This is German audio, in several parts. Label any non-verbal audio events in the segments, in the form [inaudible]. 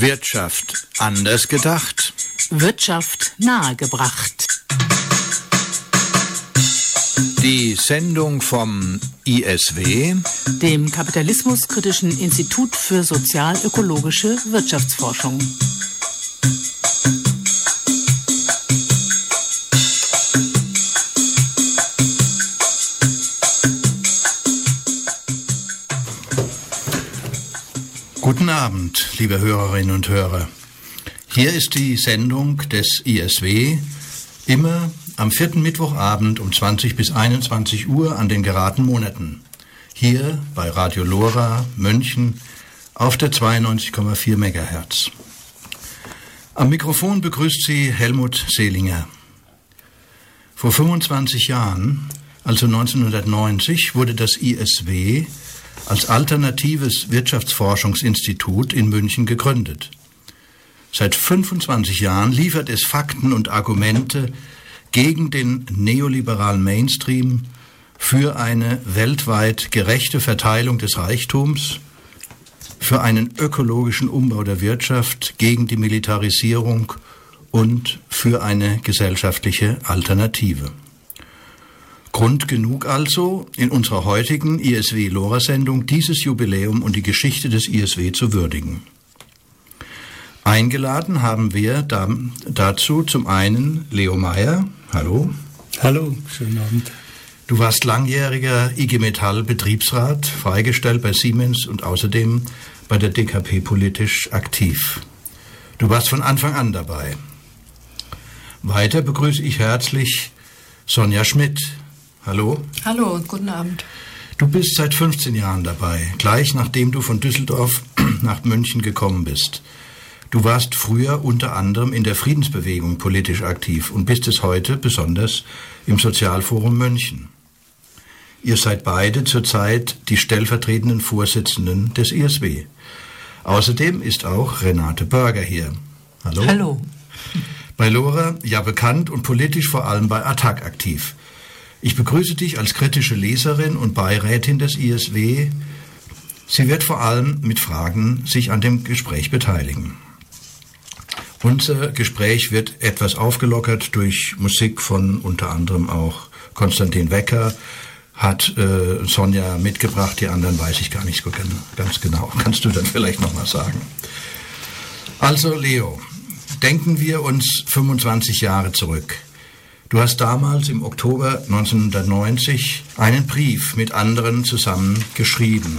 Wirtschaft anders gedacht. Wirtschaft nahegebracht. Die Sendung vom ISW, dem Kapitalismuskritischen Institut für sozial-ökologische Wirtschaftsforschung. Liebe Hörerinnen und Hörer. Hier ist die Sendung des ISW, immer am vierten Mittwochabend um 20 bis 21 Uhr an den geraden Monaten. Hier bei Radio Lora München auf der 92,4 MHz. Am Mikrofon begrüßt Sie Helmut Seelinger. Vor 25 Jahren, also 1990, wurde das ISW als alternatives Wirtschaftsforschungsinstitut in München gegründet. Seit 25 Jahren liefert es Fakten und Argumente gegen den neoliberalen Mainstream für eine weltweit gerechte Verteilung des Reichtums, für einen ökologischen Umbau der Wirtschaft, gegen die Militarisierung und für eine gesellschaftliche Alternative. Grund genug also, in unserer heutigen ISW-Lora-Sendung dieses Jubiläum und die Geschichte des ISW zu würdigen. Eingeladen haben wir dazu zum einen Leo Meyer. Hallo. Hallo, schönen Abend. Du warst langjähriger IG Metall Betriebsrat, freigestellt bei Siemens und außerdem bei der DKP politisch aktiv. Du warst von Anfang an dabei. Weiter begrüße ich herzlich Sonja Schmidt. Hallo. Hallo und guten Abend. Du bist seit 15 Jahren dabei, gleich nachdem du von Düsseldorf [clears throat] nach München gekommen bist. Du warst früher unter anderem in der Friedensbewegung politisch aktiv und bist es heute besonders im Sozialforum München. Ihr seid beide zurzeit die stellvertretenden Vorsitzenden des ISW. Außerdem ist auch Renate Börger hier. Hallo. Hallo. Bei Lora ja bekannt und politisch vor allem bei Attac aktiv. Ich begrüße dich als kritische Leserin und Beirätin des ISW. Sie wird vor allem mit Fragen sich an dem Gespräch beteiligen. Unser Gespräch wird etwas aufgelockert durch Musik von unter anderem auch Konstantin Wecker, hat äh, Sonja mitgebracht, die anderen weiß ich gar nicht so ganz genau. [laughs] Kannst du dann vielleicht noch mal sagen? Also Leo, denken wir uns 25 Jahre zurück. Du hast damals im Oktober 1990 einen Brief mit anderen zusammen geschrieben.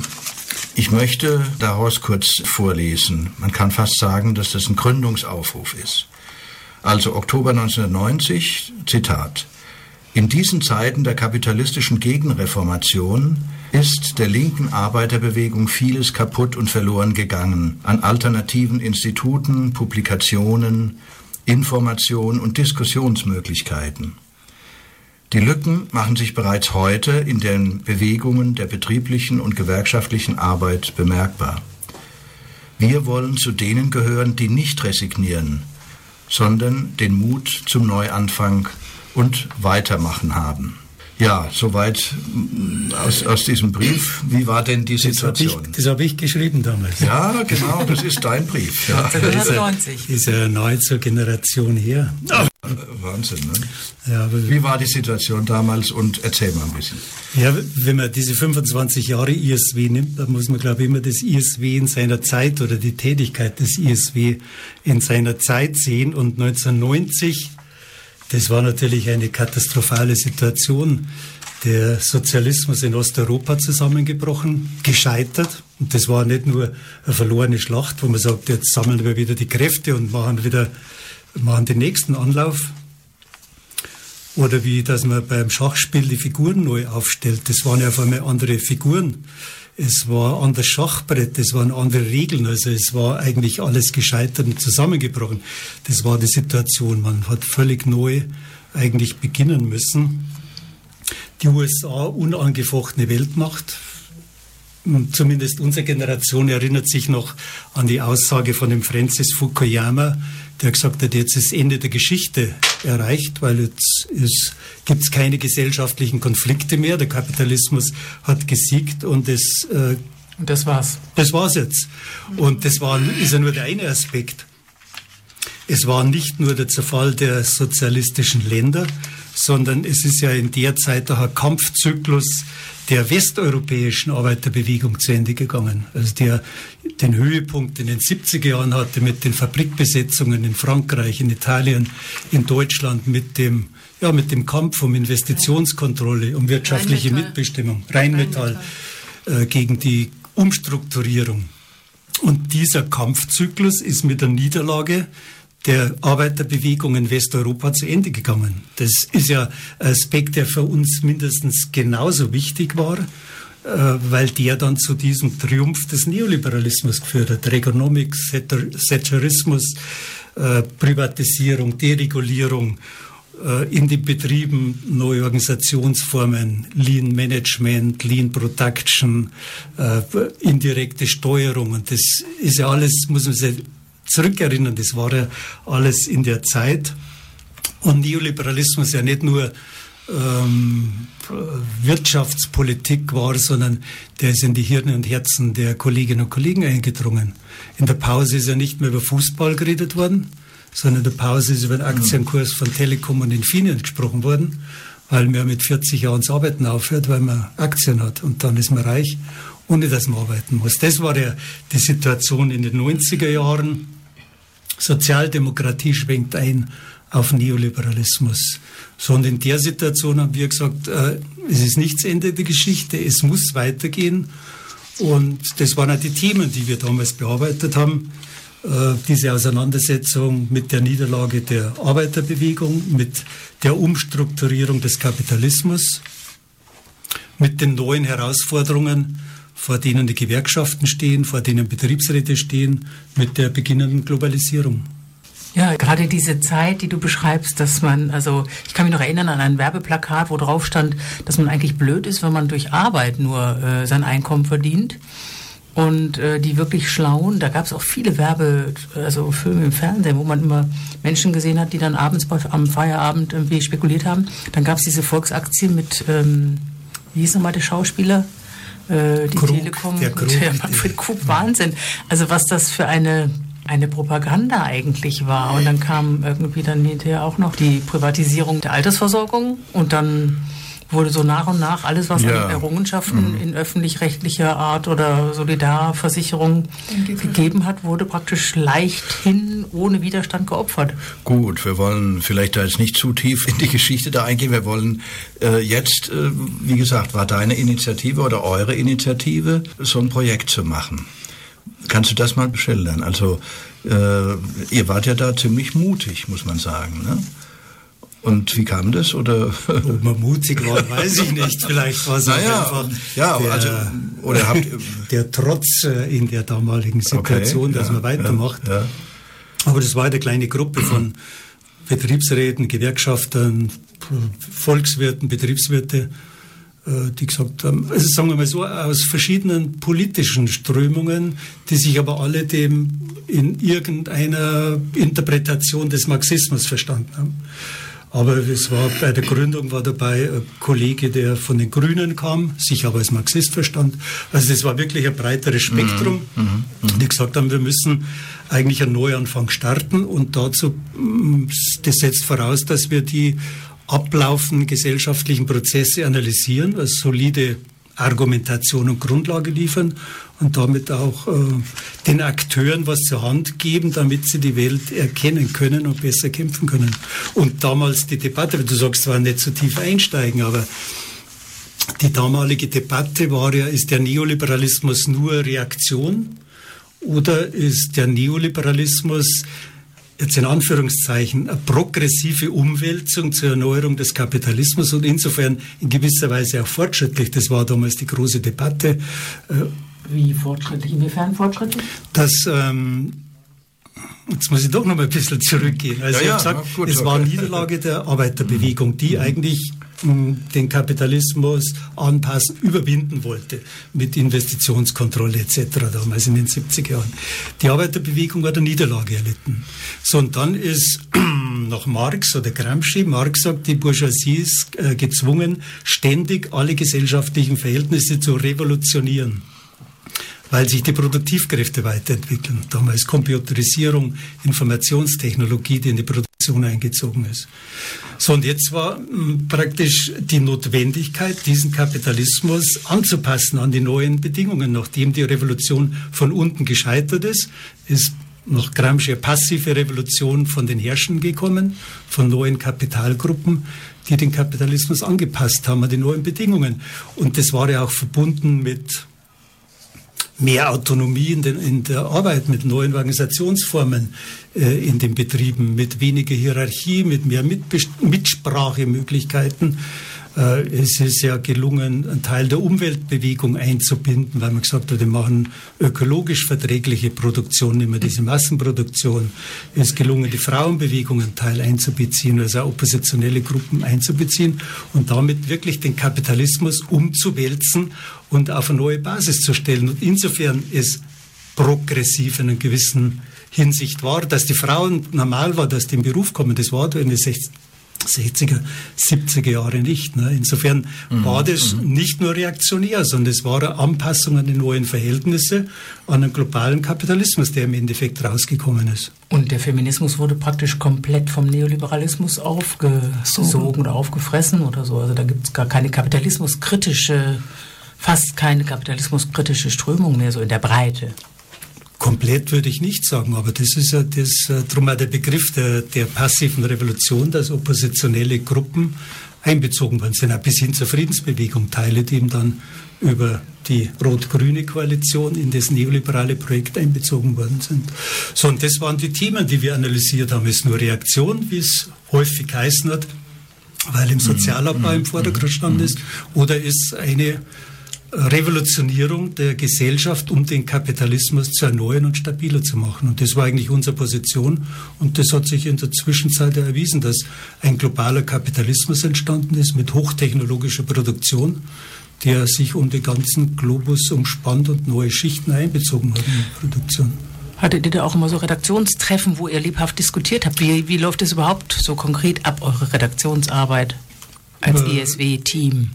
Ich möchte daraus kurz vorlesen. Man kann fast sagen, dass das ein Gründungsaufruf ist. Also Oktober 1990, Zitat. In diesen Zeiten der kapitalistischen Gegenreformation ist der linken Arbeiterbewegung vieles kaputt und verloren gegangen an alternativen Instituten, Publikationen, Information und Diskussionsmöglichkeiten. Die Lücken machen sich bereits heute in den Bewegungen der betrieblichen und gewerkschaftlichen Arbeit bemerkbar. Wir wollen zu denen gehören, die nicht resignieren, sondern den Mut zum Neuanfang und Weitermachen haben. Ja, soweit mm, aus, aus diesem Brief. Wie war denn die Situation? Das habe ich, hab ich, geschrieben damals. Ja, genau, das ist dein Brief. Ja. 1990. Ist ja neu zur Generation her. Oh, Wahnsinn, ne? Ja, Wie war die Situation damals und erzähl mal ein bisschen. Ja, wenn man diese 25 Jahre ISW nimmt, dann muss man, glaube ich, immer das ISW in seiner Zeit oder die Tätigkeit des ISW in seiner Zeit sehen. Und 1990 das war natürlich eine katastrophale Situation. Der Sozialismus in Osteuropa zusammengebrochen, gescheitert. Und das war nicht nur eine verlorene Schlacht, wo man sagt, jetzt sammeln wir wieder die Kräfte und machen wieder, machen den nächsten Anlauf. Oder wie, dass man beim Schachspiel die Figuren neu aufstellt. Das waren ja auf einmal andere Figuren es war an das Schachbrett, es waren andere Regeln, also es war eigentlich alles gescheitert und zusammengebrochen. Das war die Situation. Man hat völlig neu eigentlich beginnen müssen. Die USA, unangefochtene Weltmacht, zumindest unsere Generation erinnert sich noch an die Aussage von dem Francis Fukuyama, der gesagt hat, jetzt ist Ende der Geschichte erreicht, weil jetzt gibt es keine gesellschaftlichen Konflikte mehr. Der Kapitalismus hat gesiegt und es äh, Und das war's. Das war's jetzt. Und das war, ist ja nur der eine Aspekt. Es war nicht nur der Zerfall der sozialistischen Länder, sondern es ist ja in der Zeit auch ein Kampfzyklus der westeuropäischen Arbeiterbewegung zu Ende gegangen. Also der den Höhepunkt in den 70er Jahren hatte mit den Fabrikbesetzungen in Frankreich, in Italien, in Deutschland, mit dem, ja, mit dem Kampf um Investitionskontrolle, um wirtschaftliche Rheinmetall. Mitbestimmung, Rheinmetall, Rheinmetall. Äh, gegen die Umstrukturierung. Und dieser Kampfzyklus ist mit der Niederlage der Arbeiterbewegung in Westeuropa zu Ende gegangen. Das ist ja ein Aspekt, der für uns mindestens genauso wichtig war, äh, weil der dann zu diesem Triumph des Neoliberalismus geführt hat. Regonomics, Thatcherismus, äh, Privatisierung, Deregulierung, äh, in den Betrieben neue Organisationsformen, Lean Management, Lean Production, indirekte Steuerung. Und das ist ja alles, muss man sich zurückerinnern, das war ja alles in der Zeit. Und Neoliberalismus ja nicht nur ähm, Wirtschaftspolitik war, sondern der ist in die Hirne und Herzen der Kolleginnen und Kollegen eingedrungen. In der Pause ist ja nicht mehr über Fußball geredet worden, sondern in der Pause ist über den Aktienkurs von Telekom und Infineon gesprochen worden, weil man mit 40 Jahren das Arbeiten aufhört, weil man Aktien hat und dann ist man reich, ohne dass man arbeiten muss. Das war ja die Situation in den 90er Jahren. Sozialdemokratie schwenkt ein auf Neoliberalismus. So, und in der Situation haben wir gesagt, äh, es ist nicht das Ende der Geschichte, es muss weitergehen. Und das waren auch die Themen, die wir damals bearbeitet haben. Äh, diese Auseinandersetzung mit der Niederlage der Arbeiterbewegung, mit der Umstrukturierung des Kapitalismus, mit den neuen Herausforderungen, vor denen die Gewerkschaften stehen, vor denen Betriebsräte stehen, mit der beginnenden Globalisierung. Ja, gerade diese Zeit, die du beschreibst, dass man, also ich kann mich noch erinnern an ein Werbeplakat, wo drauf stand, dass man eigentlich blöd ist, wenn man durch Arbeit nur äh, sein Einkommen verdient. Und äh, die wirklich Schlauen, da gab es auch viele Werbe, also Filme im Fernsehen, wo man immer Menschen gesehen hat, die dann abends bei, am Feierabend irgendwie spekuliert haben. Dann gab es diese Volksaktie mit, ähm, wie hieß nochmal der Schauspieler? Äh, die Krug, Telekom der Krug, und der Manfred Krug. Wahnsinn. Also was das für eine eine Propaganda eigentlich war. Und dann kam irgendwie dann hinterher auch noch die Privatisierung der Altersversorgung und dann wurde so nach und nach alles, was ja. an Errungenschaften mhm. in öffentlich-rechtlicher Art oder Solidarversicherung gegeben hat, wurde praktisch leichthin ohne Widerstand geopfert. Gut, wir wollen vielleicht da jetzt nicht zu tief in die Geschichte da eingehen. Wir wollen äh, jetzt, äh, wie gesagt, war deine Initiative oder eure Initiative, so ein Projekt zu machen. Kannst du das mal beschildern? Also äh, ihr wart ja da ziemlich mutig, muss man sagen. Ne? Und wie kam das? Oder? Ob man mutig war, weiß ich nicht. Vielleicht war es [laughs] naja, einfach ja, der, also, oder habt der Trotz äh, in der damaligen Situation, okay, dass ja, man weitermacht. Ja, ja. Aber das war eine kleine Gruppe von Betriebsräten, Gewerkschaftern, Volkswirten, Betriebswirte, äh, die gesagt haben, also sagen wir mal so, aus verschiedenen politischen Strömungen, die sich aber alle dem in irgendeiner Interpretation des Marxismus verstanden haben. Aber es war bei der Gründung war dabei ein Kollege, der von den Grünen kam, sich aber als Marxist verstand. Also das war wirklich ein breiteres Spektrum, mhm. mhm. mhm. die gesagt haben, wir müssen eigentlich einen Neuanfang starten und dazu, mm, das setzt voraus, dass wir die ablaufenden gesellschaftlichen Prozesse analysieren, als solide Argumentation und Grundlage liefern und damit auch äh, den Akteuren was zur Hand geben, damit sie die Welt erkennen können und besser kämpfen können. Und damals die Debatte, du sagst zwar nicht so tief einsteigen, aber die damalige Debatte war ja, ist der Neoliberalismus nur Reaktion oder ist der Neoliberalismus jetzt in Anführungszeichen eine progressive Umwälzung zur Erneuerung des Kapitalismus und insofern in gewisser Weise auch fortschrittlich. Das war damals die große Debatte. Äh, Wie fortschrittlich? Inwiefern fortschrittlich? Dass ähm, Jetzt muss ich doch noch mal ein bisschen zurückgehen. Also ja, ich habe gesagt, gut, es okay. war Niederlage der Arbeiterbewegung, die mhm. eigentlich den Kapitalismus anpassen, überwinden wollte mit Investitionskontrolle etc. damals in den 70er Jahren. Die Arbeiterbewegung hat eine Niederlage erlitten. So, und dann ist [clears throat] nach Marx oder Gramsci, Marx sagt, die Bourgeoisie ist äh, gezwungen, ständig alle gesellschaftlichen Verhältnisse zu revolutionieren. Weil sich die Produktivkräfte weiterentwickeln. Damals Computerisierung, Informationstechnologie, die in die Produktion eingezogen ist. So, und jetzt war hm, praktisch die Notwendigkeit, diesen Kapitalismus anzupassen an die neuen Bedingungen. Nachdem die Revolution von unten gescheitert ist, ist nach Gramsci passive Revolution von den Herrschern gekommen, von neuen Kapitalgruppen, die den Kapitalismus angepasst haben an die neuen Bedingungen. Und das war ja auch verbunden mit mehr Autonomie in, den, in, der Arbeit, mit neuen Organisationsformen äh, in den Betrieben, mit weniger Hierarchie, mit mehr Mitsprachemöglichkeiten. Äh, es ist ja gelungen, einen Teil der Umweltbewegung einzubinden, weil man gesagt hat, wir machen ökologisch verträgliche Produktion, nicht mehr diese Massenproduktion. Es ist gelungen, die Frauenbewegung einen Teil einzubeziehen, also oppositionelle Gruppen einzubeziehen und damit wirklich den Kapitalismus umzuwälzen und auf eine neue Basis zu stellen. Und insofern ist progressiv in einer gewissen Hinsicht war, dass die Frauen normal war, dass die in den Beruf kommen. Das war in den 60 60er, 70er Jahre nicht. Ne? Insofern mhm. war das mhm. nicht nur reaktionär, sondern es war eine Anpassung an die neuen Verhältnisse, an den globalen Kapitalismus, der im Endeffekt rausgekommen ist. Und der Feminismus wurde praktisch komplett vom Neoliberalismus aufgesogen oder aufgefressen oder so. Also da gibt es gar keine kapitalismuskritische, fast keine kapitalismuskritische Strömung mehr so in der Breite. Komplett würde ich nicht sagen, aber das ist ja das, äh, drum auch der Begriff der, der passiven Revolution, dass oppositionelle Gruppen einbezogen worden sind, auch bis hin zur Friedensbewegung, Teile, die eben dann über die rot-grüne Koalition in das neoliberale Projekt einbezogen worden sind. So, und das waren die Themen, die wir analysiert haben. Ist nur Reaktion, wie es häufig heißen hat, weil im Sozialabbau im Vordergrund stand ist, oder ist eine Revolutionierung der Gesellschaft, um den Kapitalismus zu erneuern und stabiler zu machen. Und das war eigentlich unsere Position. Und das hat sich in der Zwischenzeit erwiesen, dass ein globaler Kapitalismus entstanden ist mit hochtechnologischer Produktion, der sich um den ganzen Globus umspannt und neue Schichten einbezogen hat in die Produktion. Hattet ihr da auch immer so Redaktionstreffen, wo ihr lebhaft diskutiert habt? Wie, wie läuft es überhaupt so konkret ab, eure Redaktionsarbeit als äh, ESW-Team?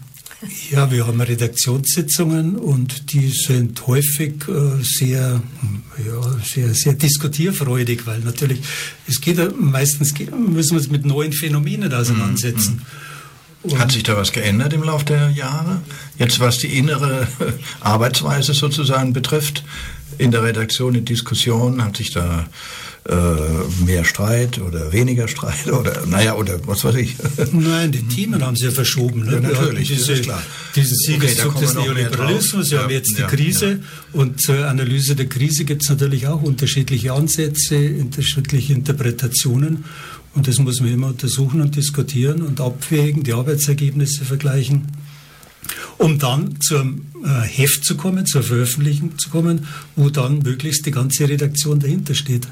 Ja, wir haben Redaktionssitzungen und die sind häufig äh, sehr, ja, sehr, sehr diskutierfreudig, weil natürlich, es geht meistens, müssen wir uns mit neuen Phänomenen auseinandersetzen. Mhm. Hat sich da was geändert im Laufe der Jahre? Jetzt was die innere Arbeitsweise sozusagen betrifft, in der Redaktion, in Diskussionen, hat sich da äh, mehr Streit oder weniger Streit oder naja oder was weiß ich. Nein, die Themen haben sie ja verschoben. Ne? Ja, natürlich, diese, ist klar. Diesen Siegeszug okay, des Neoliberalismus, wir ja, haben jetzt die ja, Krise und zur Analyse der Krise gibt es natürlich auch unterschiedliche Ansätze, unterschiedliche Interpretationen und das muss man immer untersuchen und diskutieren und abwägen, die Arbeitsergebnisse vergleichen um dann zum äh, Heft zu kommen, zur Veröffentlichung zu kommen, wo dann möglichst die ganze Redaktion dahinter steht.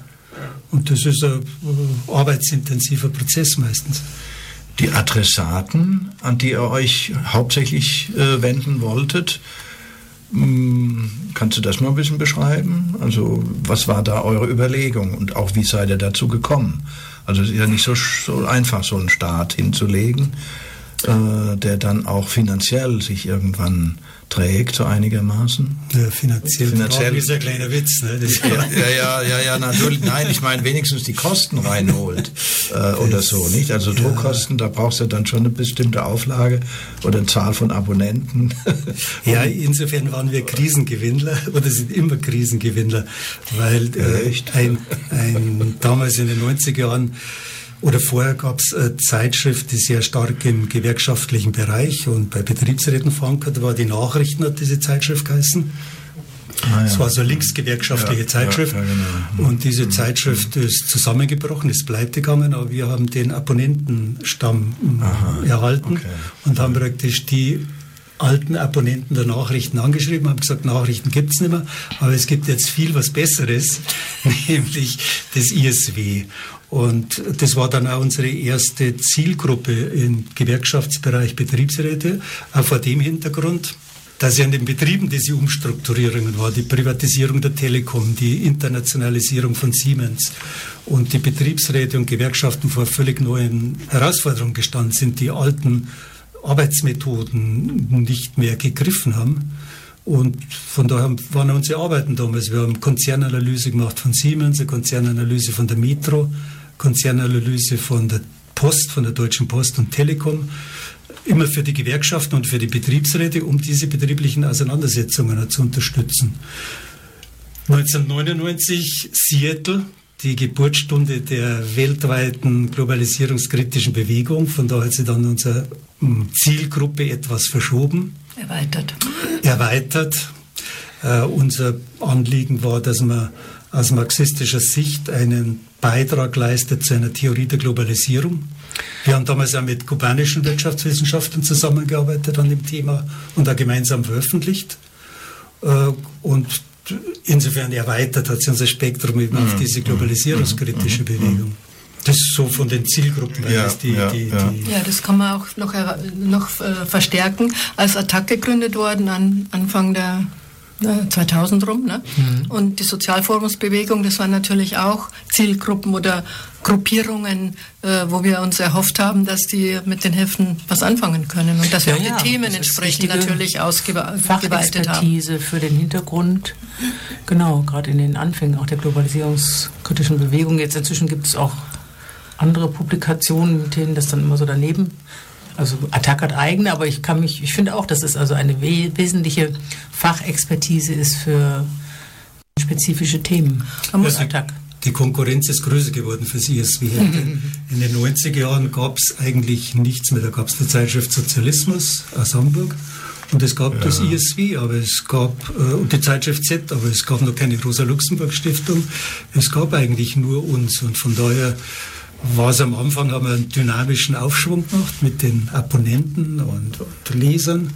Und das ist ein äh, arbeitsintensiver Prozess meistens. Die Adressaten, an die ihr euch hauptsächlich äh, wenden wolltet, hm, kannst du das mal ein bisschen beschreiben? Also was war da eure Überlegung und auch wie seid ihr dazu gekommen? Also es ist ja nicht so, so einfach, so einen Start hinzulegen, äh, der dann auch finanziell sich irgendwann trägt, so einigermaßen. Ja, finanziell, finanziell ist ein kleiner Witz. Ne? ja, ja, ja, ja, natürlich. Nein, ich meine wenigstens die Kosten reinholt äh, oder so, nicht? Also Druckkosten, ja. da brauchst du dann schon eine bestimmte Auflage oder eine Zahl von Abonnenten. [laughs] ja, insofern waren wir Krisengewinnler [laughs] oder sind immer Krisengewinnler, weil äh, ein, ein, damals in den 90er Jahren oder vorher gab es eine Zeitschrift, die sehr stark im gewerkschaftlichen Bereich und bei Betriebsräten verankert war. Die Nachrichten hat diese Zeitschrift geheißen. Ah, ja. Es war so eine linksgewerkschaftliche ja, Zeitschrift. Ja, genau. Und diese mhm. Zeitschrift ist zusammengebrochen, ist pleite gegangen, aber wir haben den Abonnentenstamm Aha, erhalten okay. und haben praktisch die alten Abonnenten der Nachrichten angeschrieben, haben gesagt, Nachrichten gibt es nicht mehr, aber es gibt jetzt viel was Besseres, [laughs] nämlich das ISW. Und das war dann auch unsere erste Zielgruppe im Gewerkschaftsbereich Betriebsräte, auch vor dem Hintergrund, dass ja in den Betrieben diese Umstrukturierungen war, die Privatisierung der Telekom, die Internationalisierung von Siemens und die Betriebsräte und Gewerkschaften vor völlig neuen Herausforderungen gestanden sind, die alten Arbeitsmethoden nicht mehr gegriffen haben. Und von daher waren unsere Arbeiten damals. Wir haben Konzernanalyse gemacht von Siemens, eine Konzernanalyse von der Metro, Konzernanalyse von der Post, von der Deutschen Post und Telekom, immer für die Gewerkschaften und für die Betriebsräte, um diese betrieblichen Auseinandersetzungen zu unterstützen. 1999 Seattle, die Geburtsstunde der weltweiten globalisierungskritischen Bewegung. Von da hat sich dann unsere hm, Zielgruppe etwas verschoben. Erweitert. Erweitert. Äh, unser Anliegen war, dass man aus marxistischer Sicht einen Beitrag leistet zu einer Theorie der Globalisierung. Wir haben damals auch mit kubanischen Wirtschaftswissenschaftlern zusammengearbeitet an dem Thema und auch gemeinsam veröffentlicht. Äh, und insofern erweitert hat sich unser Spektrum eben auf mhm. diese globalisierungskritische mhm. Bewegung. Das ist so von den Zielgruppen. Ja, die, ja, die, ja. Die ja, das kann man auch noch, noch äh, verstärken. Als Attac gegründet worden an Anfang der 2000 rum. Ne? Mhm. Und die Sozialforumsbewegung, das waren natürlich auch Zielgruppen oder Gruppierungen, äh, wo wir uns erhofft haben, dass die mit den Heften was anfangen können und dass wir ja, auch die Themen entsprechend natürlich ausgeweitet haben. Fachexpertise für den Hintergrund, genau, gerade in den Anfängen auch der globalisierungskritischen Bewegung. Jetzt inzwischen gibt es auch andere Publikationen, mit denen das dann immer so daneben also Attac hat eigene, aber ich kann mich, ich finde auch, dass es also eine we wesentliche Fachexpertise ist für spezifische Themen. Man muss Attac. Die Konkurrenz ist größer geworden für Sie als wir. [laughs] In den 90er Jahren gab es eigentlich nichts mehr. Da gab es die Zeitschrift Sozialismus aus Hamburg und es gab ja. das ISW, aber es gab äh, und die Zeitschrift Z, aber es gab noch keine Rosa-Luxemburg-Stiftung. Es gab eigentlich nur uns und von daher war es am Anfang, haben wir einen dynamischen Aufschwung gemacht mit den Abonnenten und, und Lesern.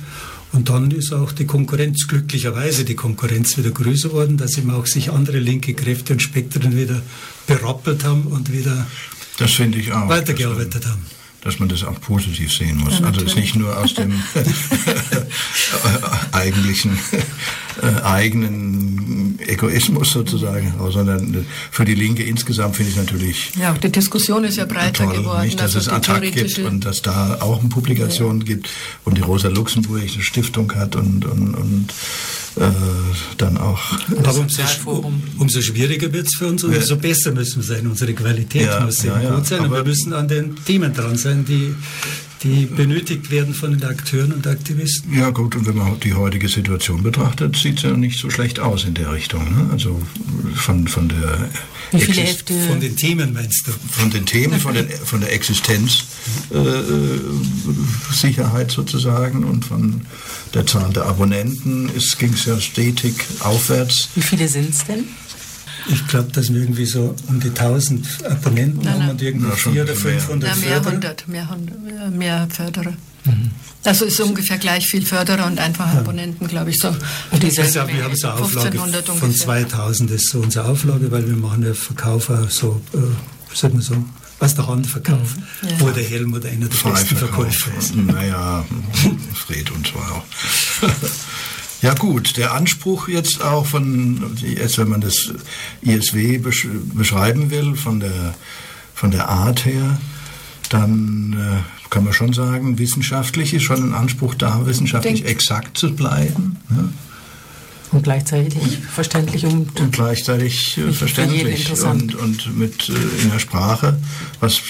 Und dann ist auch die Konkurrenz, glücklicherweise die Konkurrenz wieder größer worden, dass eben auch sich andere linke Kräfte und Spektren wieder berappelt haben und wieder das finde ich auch, weitergearbeitet haben dass man das auch positiv sehen muss. Ja, also es nicht nur aus dem [laughs] [laughs] eigentlichen äh, eigenen Egoismus sozusagen, sondern für die Linke insgesamt finde ich natürlich. Ja, die Diskussion ist ja breiter toll, geworden. Nicht, dass also es Attac gibt und dass da auch eine Publikation ja. gibt und die Rosa Luxemburg eine Stiftung hat und, und, und äh, dann auch. Aber umso, umso schwieriger wird es für uns und umso besser müssen wir sein. Unsere Qualität ja, muss sehr ja, gut sein und wir müssen an den Themen dran sein, die die benötigt werden von den Akteuren und Aktivisten. Ja gut, und wenn man die heutige Situation betrachtet, sieht es ja nicht so schlecht aus in der Richtung. Ne? Also von, von der Wie viele Hälfte? Von den Themen meinst du? Von den Themen, von, den, von der Existenzsicherheit äh, sozusagen und von der Zahl der Abonnenten ging es ja stetig aufwärts. Wie viele sind es denn? Ich glaube, dass wir irgendwie so um die 1000 Abonnenten nein, haben und irgendwie ja, 400 oder 500 ja, mehr Förderer. 100, mehr, mehr Förderer. Mhm. Also ist ungefähr gleich viel Förderer und einfache ja. Abonnenten, glaube ich, so. Und die also, wir haben so eine Auflage von 2000 ist so unsere Auflage, weil wir machen ja Verkauf auch so, äh, sagt man so, was der Handverkauf, mhm. ja. wo der Helm oder einer der besten Verkäufer ist. Naja, Fred und zwar auch. [laughs] Ja gut, der Anspruch jetzt auch von, jetzt wenn man das ISW beschreiben will, von der, von der Art her, dann äh, kann man schon sagen, wissenschaftlich ist schon ein Anspruch da, wissenschaftlich Denk. exakt zu bleiben. Ne? Und gleichzeitig verständlich und, und gleichzeitig äh, verständlich und, und mit äh, in der Sprache, was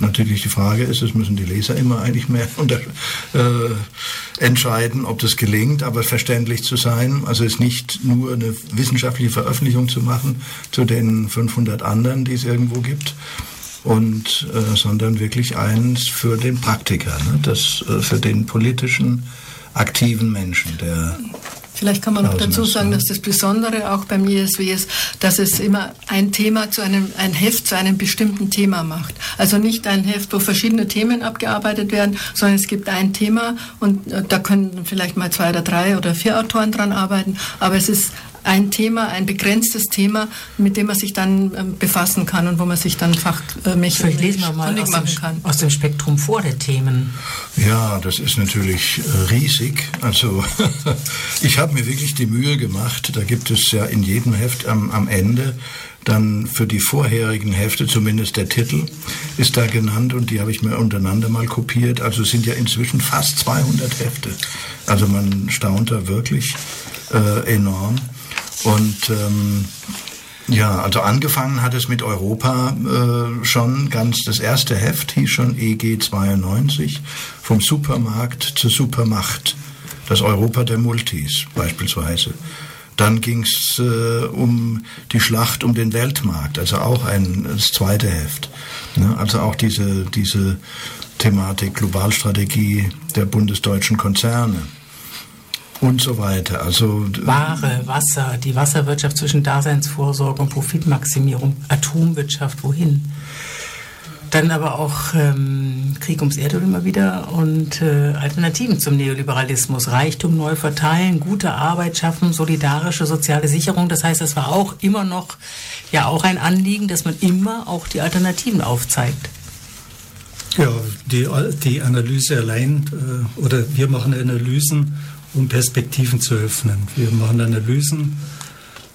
natürlich die Frage ist, es müssen die Leser immer eigentlich mehr [laughs] unter, äh, entscheiden, ob das gelingt, aber verständlich zu sein. Also es nicht nur eine wissenschaftliche Veröffentlichung zu machen zu den 500 anderen, die es irgendwo gibt, und äh, sondern wirklich eins für den Praktiker, ne? das äh, für den politischen aktiven Menschen, der Vielleicht kann man noch dazu sagen, dass das Besondere auch beim ISW ist, dass es immer ein Thema zu einem, ein Heft zu einem bestimmten Thema macht. Also nicht ein Heft, wo verschiedene Themen abgearbeitet werden, sondern es gibt ein Thema und äh, da können vielleicht mal zwei oder drei oder vier Autoren dran arbeiten, aber es ist ein Thema, ein begrenztes Thema, mit dem man sich dann ähm, befassen kann und wo man sich dann fachmäßig äh, lesen wir mal aus dem, kann. aus dem Spektrum vor der Themen. Ja, das ist natürlich äh, riesig. Also [laughs] ich habe mir wirklich die Mühe gemacht. Da gibt es ja in jedem Heft am, am Ende dann für die vorherigen Hefte, zumindest der Titel, ist da genannt und die habe ich mir untereinander mal kopiert. Also es sind ja inzwischen fast 200 Hefte. Also man staunt da wirklich äh, enorm. Und ähm, ja, also angefangen hat es mit Europa äh, schon ganz, das erste Heft hieß schon EG 92, vom Supermarkt zur Supermacht, das Europa der Multis beispielsweise. Dann ging es äh, um die Schlacht um den Weltmarkt, also auch ein das zweite Heft. Ne? Also auch diese, diese Thematik Globalstrategie der bundesdeutschen Konzerne und so weiter. Also Ware, Wasser, die Wasserwirtschaft zwischen Daseinsvorsorge und Profitmaximierung, Atomwirtschaft, wohin? Dann aber auch ähm, Krieg ums Erdöl immer wieder und äh, Alternativen zum Neoliberalismus. Reichtum neu verteilen, gute Arbeit schaffen, solidarische soziale Sicherung. Das heißt, es war auch immer noch ja auch ein Anliegen, dass man immer auch die Alternativen aufzeigt. Ja, die, die Analyse allein äh, oder wir machen Analysen, um Perspektiven zu öffnen. Wir machen Analysen,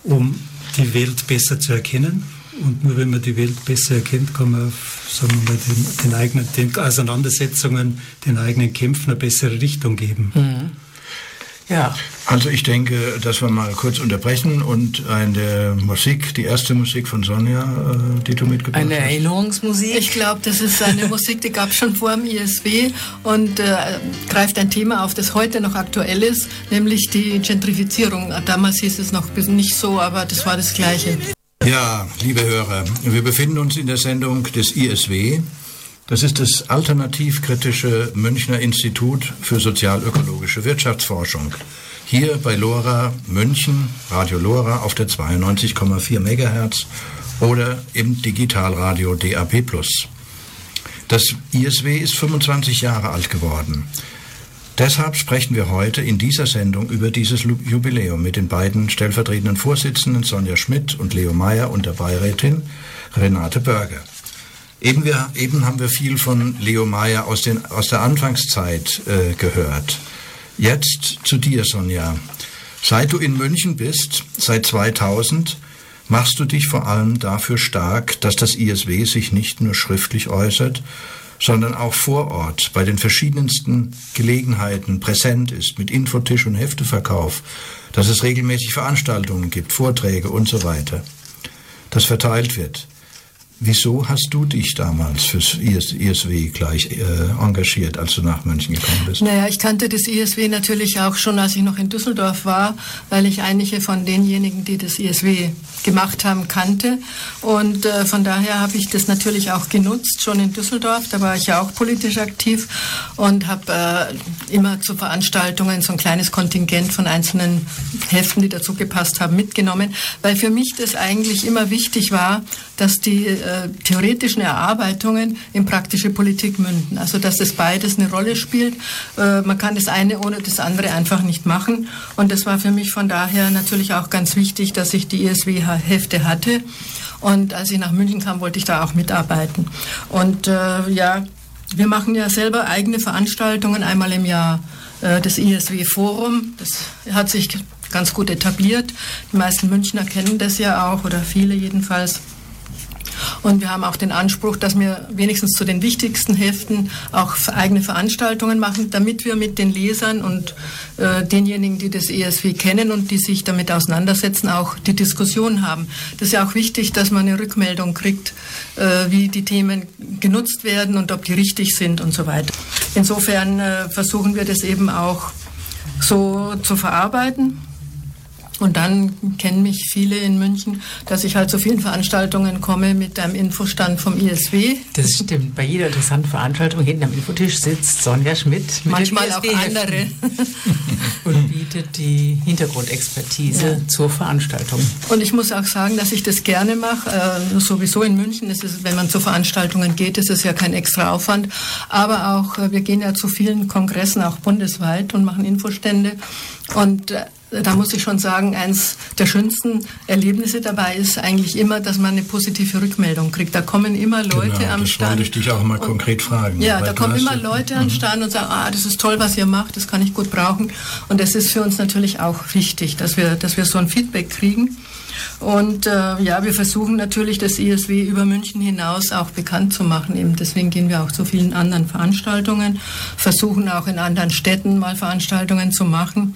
um die Welt besser zu erkennen und nur wenn man die Welt besser erkennt, kann man sagen wir mal, den, den eigenen den Auseinandersetzungen, den eigenen Kämpfen eine bessere Richtung geben. Mhm. Ja. Also ich denke, dass wir mal kurz unterbrechen und eine Musik, die erste Musik von Sonja, äh, die du mitgebracht eine hast. Eine Erinnerungsmusik? Ich glaube, das ist eine [laughs] Musik, die gab es schon vor dem ISW und äh, greift ein Thema auf, das heute noch aktuell ist, nämlich die Gentrifizierung. Damals hieß es noch nicht so, aber das war das Gleiche. Ja, liebe Hörer, wir befinden uns in der Sendung des ISW. Das ist das alternativkritische Münchner Institut für sozialökologische Wirtschaftsforschung. Hier bei LoRa München, Radio LoRa auf der 92,4 MHz oder im Digitalradio DAP+. Das ISW ist 25 Jahre alt geworden. Deshalb sprechen wir heute in dieser Sendung über dieses Jubiläum mit den beiden stellvertretenden Vorsitzenden Sonja Schmidt und Leo Meyer und der Beirätin Renate Börger. Eben, wir, eben haben wir viel von Leo Meyer aus, den, aus der Anfangszeit äh, gehört. Jetzt zu dir, Sonja. Seit du in München bist, seit 2000, machst du dich vor allem dafür stark, dass das ISW sich nicht nur schriftlich äußert, sondern auch vor Ort bei den verschiedensten Gelegenheiten präsent ist, mit Infotisch und Hefteverkauf, dass es regelmäßig Veranstaltungen gibt, Vorträge und so weiter, das verteilt wird. Wieso hast du dich damals fürs ISW gleich äh, engagiert, als du nach München gekommen bist? Naja, ich kannte das ISW natürlich auch schon, als ich noch in Düsseldorf war, weil ich einige von denjenigen, die das ISW gemacht haben, kannte. Und äh, von daher habe ich das natürlich auch genutzt, schon in Düsseldorf. Da war ich ja auch politisch aktiv und habe äh, immer zu Veranstaltungen so ein kleines Kontingent von einzelnen Heften, die dazu gepasst haben, mitgenommen, weil für mich das eigentlich immer wichtig war, dass die äh, theoretischen Erarbeitungen in praktische Politik münden. Also dass das beides eine Rolle spielt. Äh, man kann das eine ohne das andere einfach nicht machen. Und das war für mich von daher natürlich auch ganz wichtig, dass ich die ISW-Hefte hatte. Und als ich nach München kam, wollte ich da auch mitarbeiten. Und äh, ja, wir machen ja selber eigene Veranstaltungen einmal im Jahr. Äh, das ISW-Forum, das hat sich ganz gut etabliert. Die meisten Münchner kennen das ja auch oder viele jedenfalls. Und wir haben auch den Anspruch, dass wir wenigstens zu den wichtigsten Heften auch eigene Veranstaltungen machen, damit wir mit den Lesern und äh, denjenigen, die das ESW kennen und die sich damit auseinandersetzen, auch die Diskussion haben. Das ist ja auch wichtig, dass man eine Rückmeldung kriegt, äh, wie die Themen genutzt werden und ob die richtig sind und so weiter. Insofern äh, versuchen wir das eben auch so zu verarbeiten. Und dann kennen mich viele in München, dass ich halt zu vielen Veranstaltungen komme mit einem Infostand vom ISW. Das stimmt. Bei jeder interessanten Veranstaltung hinten am Infotisch sitzt Sonja Schmidt. Mit Manchmal auch andere. [laughs] und bietet die Hintergrundexpertise ja. zur Veranstaltung. Und ich muss auch sagen, dass ich das gerne mache. Äh, sowieso in München ist es, wenn man zu Veranstaltungen geht, ist es ja kein extra Aufwand. Aber auch, äh, wir gehen ja zu vielen Kongressen, auch bundesweit und machen Infostände. Und äh, da muss ich schon sagen, eins der schönsten Erlebnisse dabei ist eigentlich immer, dass man eine positive Rückmeldung kriegt. Da kommen immer Leute genau, am das Stand. Das wollte ich dich auch mal konkret fragen. Ja, da kommen immer Leute am mhm. Stand und sagen, ah, das ist toll, was ihr macht, das kann ich gut brauchen. Und das ist für uns natürlich auch wichtig, dass wir, dass wir so ein Feedback kriegen. Und äh, ja, wir versuchen natürlich das ISW über München hinaus auch bekannt zu machen. Eben deswegen gehen wir auch zu vielen anderen Veranstaltungen, versuchen auch in anderen Städten mal Veranstaltungen zu machen.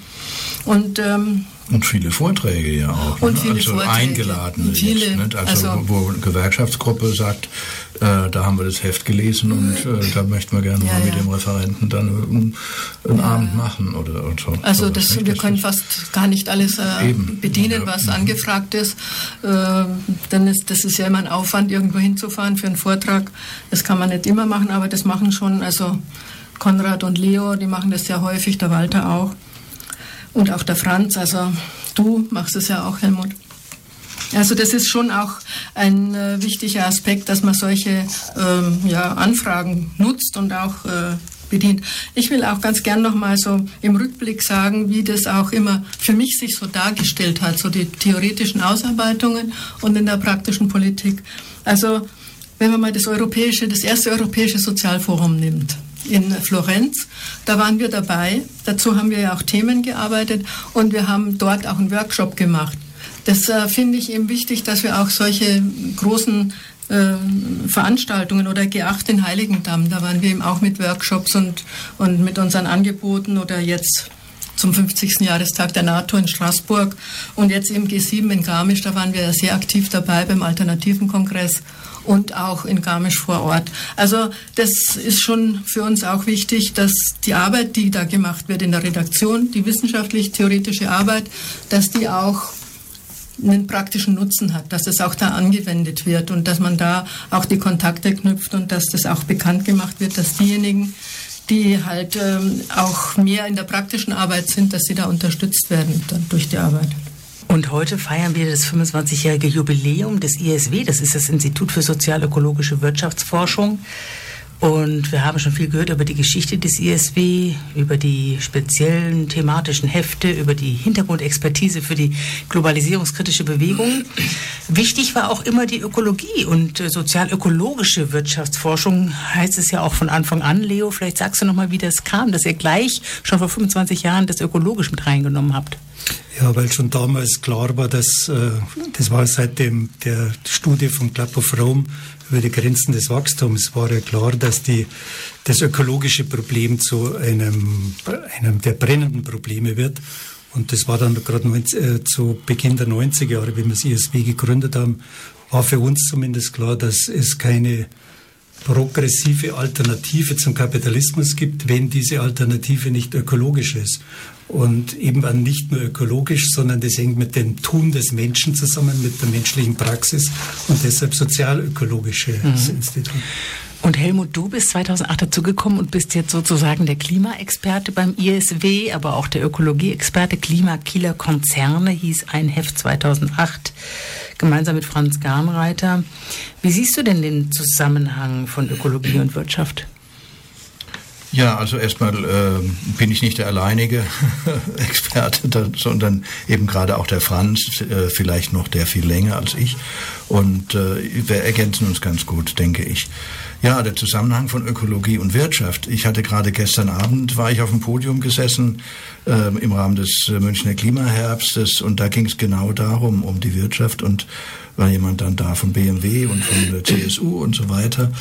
Und ähm, Und viele Vorträge ja auch. Und ne? viele also Vorträge. Eingeladene viele, jetzt, nicht? Also, also, wo eine Gewerkschaftsgruppe sagt, äh, da haben wir das Heft gelesen und äh, da möchten wir gerne Ja, mal mit ja. dem Referenten dann einen, einen Abend machen oder und so. Also sowas, das, nicht? wir Das können fast gar nicht alles äh, bedienen, Ja. was Mhm. angefragt ist. Äh, dann ist. Das ist ja immer ein Aufwand, irgendwo hinzufahren für einen Vortrag. Das kann man nicht immer machen, aber das machen schon, also Konrad und Leo, die machen das sehr häufig, der Walter auch. Und auch der Franz, also du machst es ja auch, Helmut. Also das ist schon auch ein äh, wichtiger Aspekt, dass man solche ähm, ja, Anfragen nutzt und auch äh, bedient. Ich will auch ganz gern noch mal so im Rückblick sagen, wie das auch immer für mich sich so dargestellt hat, so die theoretischen Ausarbeitungen und in der praktischen Politik. Also wenn man mal das europäische, das erste europäische Sozialforum nimmt in Florenz, da waren wir dabei. Dazu haben wir ja auch Themen gearbeitet und wir haben dort auch einen Workshop gemacht. Das äh, finde ich eben wichtig, dass wir auch solche großen äh, Veranstaltungen oder G8 in Heiligendamm, da waren wir eben auch mit Workshops und, und mit unseren Angeboten oder jetzt zum 50. Jahrestag der NATO in Straßburg und jetzt im G7 in Garmisch, da waren wir sehr aktiv dabei beim Alternativen Kongress und auch in Garmisch vor Ort. Also das ist schon für uns auch wichtig, dass die Arbeit, die da gemacht wird in der Redaktion, die wissenschaftlich-theoretische Arbeit, dass die auch einen praktischen Nutzen hat, dass das auch da angewendet wird und dass man da auch die Kontakte knüpft und dass das auch bekannt gemacht wird, dass diejenigen, die halt ähm, auch mehr in der praktischen Arbeit sind, dass sie da unterstützt werden durch die Arbeit. Und heute feiern wir das 25-jährige Jubiläum des ISW, das ist das Institut für sozialökologische Wirtschaftsforschung. Und wir haben schon viel gehört über die Geschichte des ISW, über die speziellen thematischen Hefte, über die Hintergrundexpertise für die globalisierungskritische Bewegung. Wichtig war auch immer die Ökologie und äh, sozialökologische Wirtschaftsforschung heißt es ja auch von Anfang an. Leo, vielleicht sagst du noch mal, wie das kam, dass ihr gleich schon vor 25 Jahren das ökologisch mit reingenommen habt. Ja, weil schon damals klar war, dass äh, das war seit dem, der Studie von Club of Rome über die Grenzen des Wachstums war ja klar, dass die, das ökologische Problem zu einem, einem der brennenden Probleme wird. Und das war dann gerade äh, zu Beginn der 90er Jahre, wie wir das ISW gegründet haben, war für uns zumindest klar, dass es keine progressive Alternative zum Kapitalismus gibt, wenn diese Alternative nicht ökologisch ist. Und eben dann nicht nur ökologisch, sondern das hängt mit dem Tun des Menschen zusammen, mit der menschlichen Praxis und deshalb sozialökologische mhm. Institut. Und Helmut, du bist 2008 dazugekommen und bist jetzt sozusagen der Klimaexperte beim ISW, aber auch der Ökologieexperte. Klimakiller Konzerne hieß ein Heft 2008, gemeinsam mit Franz Garnreiter. Wie siehst du denn den Zusammenhang von Ökologie und Wirtschaft? Ja, also erstmal äh, bin ich nicht der alleinige [laughs] Experte, da, sondern eben gerade auch der Franz, äh, vielleicht noch der viel länger als ich. Und äh, wir ergänzen uns ganz gut, denke ich. Ja, der Zusammenhang von Ökologie und Wirtschaft. Ich hatte gerade gestern Abend, war ich auf dem Podium gesessen äh, im Rahmen des äh, Münchner Klimaherbstes und da ging es genau darum, um die Wirtschaft und war jemand dann da von BMW und von der CSU und so weiter.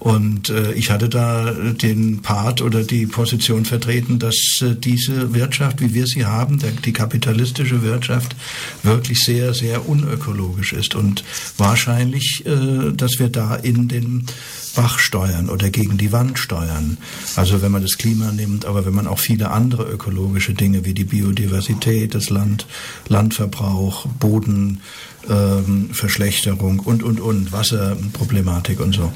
Und äh, ich hatte da den Part oder die Position vertreten, dass äh, diese Wirtschaft, wie wir sie haben, der, die kapitalistische Wirtschaft, wirklich sehr, sehr unökologisch ist und wahrscheinlich, äh, dass wir da in den Bach steuern oder gegen die Wand steuern. Also wenn man das Klima nimmt, aber wenn man auch viele andere ökologische Dinge wie die Biodiversität, das Land, Landverbrauch, Boden, ähm, Verschlechterung und, und, und, Wasserproblematik und so.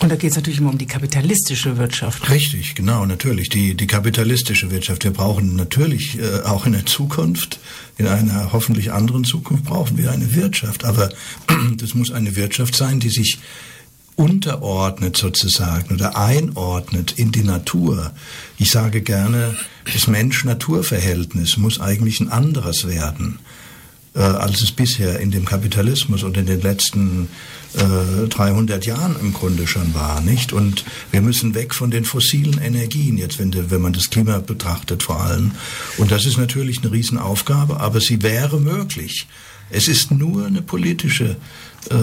Und da geht es natürlich immer um die kapitalistische Wirtschaft. Richtig, genau, natürlich. Die, die kapitalistische Wirtschaft. Wir brauchen natürlich äh, auch in der Zukunft, in einer hoffentlich anderen Zukunft, brauchen wir eine Wirtschaft. Aber [clears throat] das muss eine Wirtschaft sein, die sich unterordnet sozusagen oder einordnet in die Natur. Ich sage gerne, das Mensch-Natur-Verhältnis muss eigentlich ein anderes werden, äh, als es bisher in dem Kapitalismus und in den letzten äh, 300 Jahren im Grunde schon war, nicht? Und wir müssen weg von den fossilen Energien jetzt, wenn, de, wenn man das Klima betrachtet vor allem. Und das ist natürlich eine Riesenaufgabe, aber sie wäre möglich. Es ist nur eine politische äh,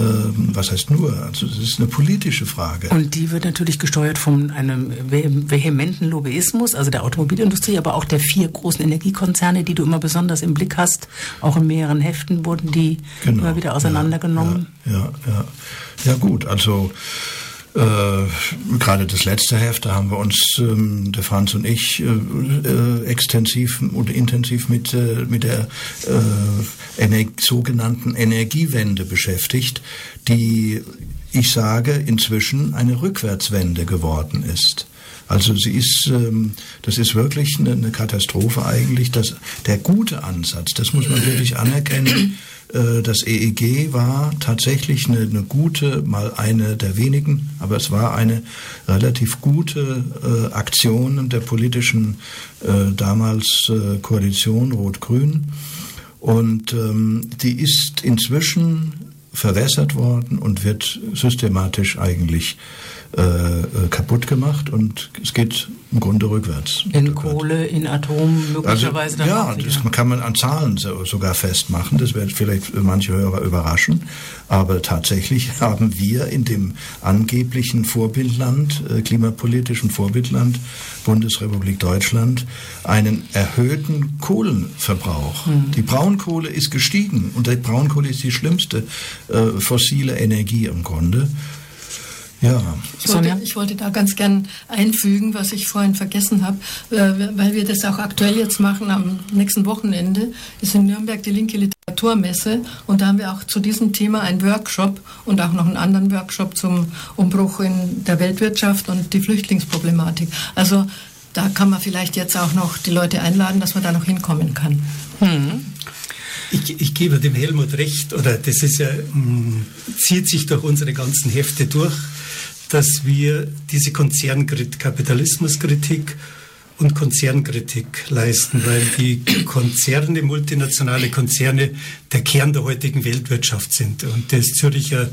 was heißt nur? Also es ist eine politische Frage. Und die wird natürlich gesteuert von einem vehementen Lobbyismus, also der Automobilindustrie, aber auch der vier großen Energiekonzerne, die du immer besonders im Blick hast. Auch in mehreren Heften wurden die genau. immer wieder auseinandergenommen. Ja, ja, ja. ja gut, also äh, gerade das letzte Heft, da haben wir uns, ähm, der Franz und ich, äh, äh, extensiv oder intensiv mit, äh, mit der äh, sogenannten Energiewende beschäftigt, die, ich sage, inzwischen eine Rückwärtswende geworden ist. Also sie ist, ähm, das ist wirklich eine, eine Katastrophe eigentlich. dass der gute Ansatz, das muss man wirklich anerkennen, das EEG war tatsächlich eine, eine, gute, mal eine der wenigen, aber es war eine relativ gute äh, Aktion der politischen äh, damals äh, Koalition Rot-Grün. Und ähm, die ist inzwischen verwässert worden und wird systematisch eigentlich äh, äh, kaputt gemacht und es geht im Grunde rückwärts. In Kohle, in Atom möglicherweise also, Ja, das kann man an Zahlen so, sogar festmachen. Das wird vielleicht manche Hörer überraschen. Aber tatsächlich [laughs] haben wir in dem angeblichen Vorbildland, äh, klimapolitischen Vorbildland Bundesrepublik Deutschland, einen erhöhten Kohlenverbrauch. Mhm. Die Braunkohle ist gestiegen und die Braunkohle ist die schlimmste äh, fossile Energie im Grunde. Ja. Ich wollte, ich wollte, da ganz gern einfügen, was ich vorhin vergessen habe, äh, weil wir das auch aktuell jetzt machen. Am nächsten Wochenende ist in Nürnberg die linke Literaturmesse und da haben wir auch zu diesem Thema einen Workshop und auch noch einen anderen Workshop zum Umbruch in der Weltwirtschaft und die Flüchtlingsproblematik. Also da kann man vielleicht jetzt auch noch die Leute einladen, dass man da noch hinkommen kann. Hm. Ich, ich, gebe dem Helmut recht, oder das ist ja, mh, hm, zieht sich durch unsere ganzen Hefte durch dass wir diese Konzernkritik, Kapitalismuskritik und Konzernkritik leisten, weil die Konzerne, multinationale Konzerne, der Kern der heutigen Weltwirtschaft sind. Und das Züricher,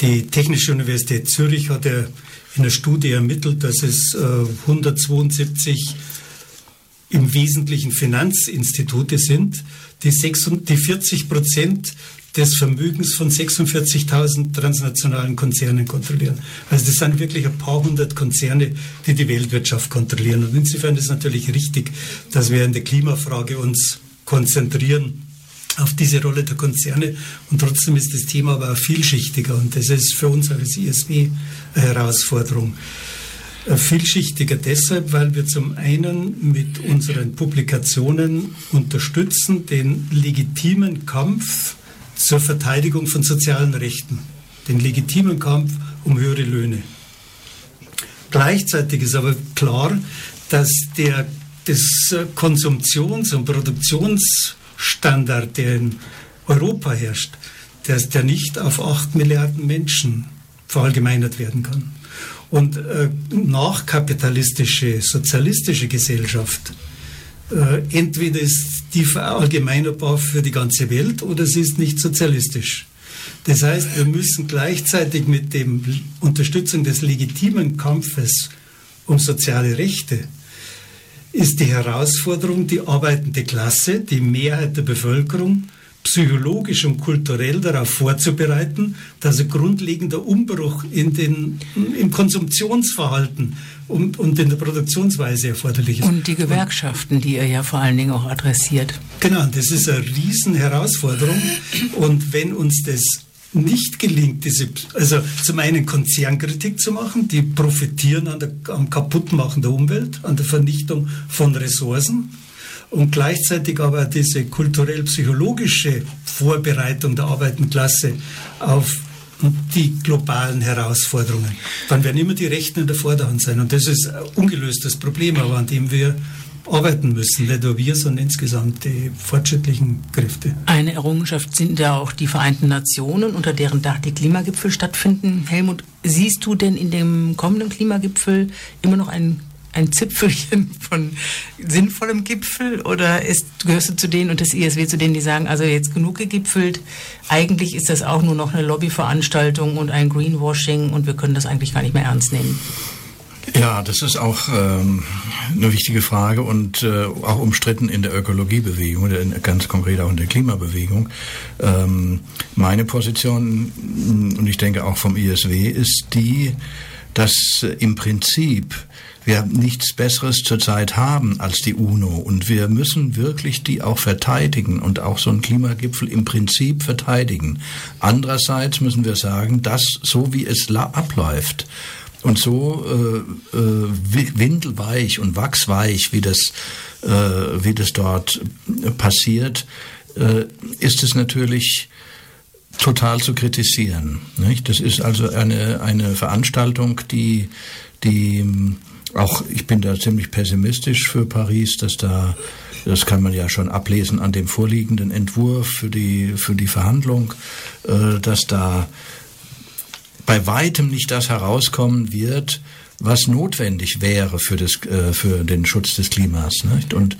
die Technische Universität Zürich hat ja in einer Studie ermittelt, dass es 172 äh, im Wesentlichen Finanzinstitute sind, die, 40 Prozent des Vermögens von 46.000 transnationalen Konzernen kontrollieren. Also das sind wirklich ein paar hundert Konzerne, die die Weltwirtschaft kontrollieren. Und insofern ist es natürlich richtig, dass wir in der Klimafrage uns konzentrieren auf diese Rolle der Konzerne. Und trotzdem ist das Thema aber auch vielschichtiger. Und das ist für uns als ISW eine Herausforderung. Vielschichtiger deshalb, weil wir zum einen mit unseren Publikationen unterstützen den legitimen Kampf zur Verteidigung von sozialen Rechten, den legitimen Kampf um höhere Löhne. Gleichzeitig ist aber klar, dass der des Konsumtions- und Produktionsstandard, der in Europa herrscht, dass der nicht auf acht Milliarden Menschen verallgemeinert werden kann. Und äh, nachkapitalistische, sozialistische Gesellschaft äh, entweder ist die verallgemeinerbar für die ganze Welt oder sie ist nicht sozialistisch. Das heißt, wir müssen gleichzeitig mit der Unterstützung des legitimen Kampfes um soziale Rechte ist die Herausforderung, die arbeitende Klasse, die Mehrheit der Bevölkerung psychologisch und kulturell darauf vorzubereiten, dass ein grundlegender Umbruch in den, im Konsumptionsverhalten und, und in der Produktionsweise erforderlich ist. Und die Gewerkschaften, die er ja vor allen Dingen auch adressiert. Genau, das ist eine Riesenherausforderung. Und wenn uns das nicht gelingt, diese, also zum einen Konzernkritik zu machen, die profitieren an der, am Kaputtmachen der Umwelt, an der Vernichtung von Ressourcen, und gleichzeitig aber diese kulturell-psychologische Vorbereitung der arbeitenden auf die globalen Herausforderungen. Dann werden immer die Rechten in der Vorderhand sein. Und das ist ein ungelöstes Problem, aber an dem wir arbeiten müssen, nicht nur wir, sondern insgesamt die fortschrittlichen Kräfte. Eine Errungenschaft sind ja auch die Vereinten Nationen, unter deren Dach die Klimagipfel stattfinden. Helmut, siehst du denn in dem kommenden Klimagipfel immer noch einen ein Zipfelchen von sinnvollem Gipfel oder ist, gehörst du zu denen und das ISW zu denen, die sagen, also jetzt genug gegipfelt, eigentlich ist das auch nur noch eine Lobbyveranstaltung und ein Greenwashing und wir können das eigentlich gar nicht mehr ernst nehmen? Ja, das ist auch ähm, eine wichtige Frage und äh, auch umstritten in der Ökologiebewegung ganz konkret auch in der Klimabewegung. Ähm, meine Position, und ich denke auch vom ISW, ist die, dass im Prinzip wir nichts Besseres zurzeit haben als die UNO und wir müssen wirklich die auch verteidigen und auch so einen Klimagipfel im Prinzip verteidigen. Andererseits müssen wir sagen, dass so wie es abläuft und so äh, äh, windelweich und wachsweich, wie das, äh, wie das dort passiert, äh, ist es natürlich total zu kritisieren. Nicht? Das ist also eine, eine Veranstaltung, die, die auch, ich bin da ziemlich pessimistisch für Paris, dass da, das kann man ja schon ablesen an dem vorliegenden Entwurf für die, für die Verhandlung, äh, dass da bei weitem nicht das herauskommen wird, was notwendig wäre für, das, äh, für den Schutz des Klimas. Nicht? Und,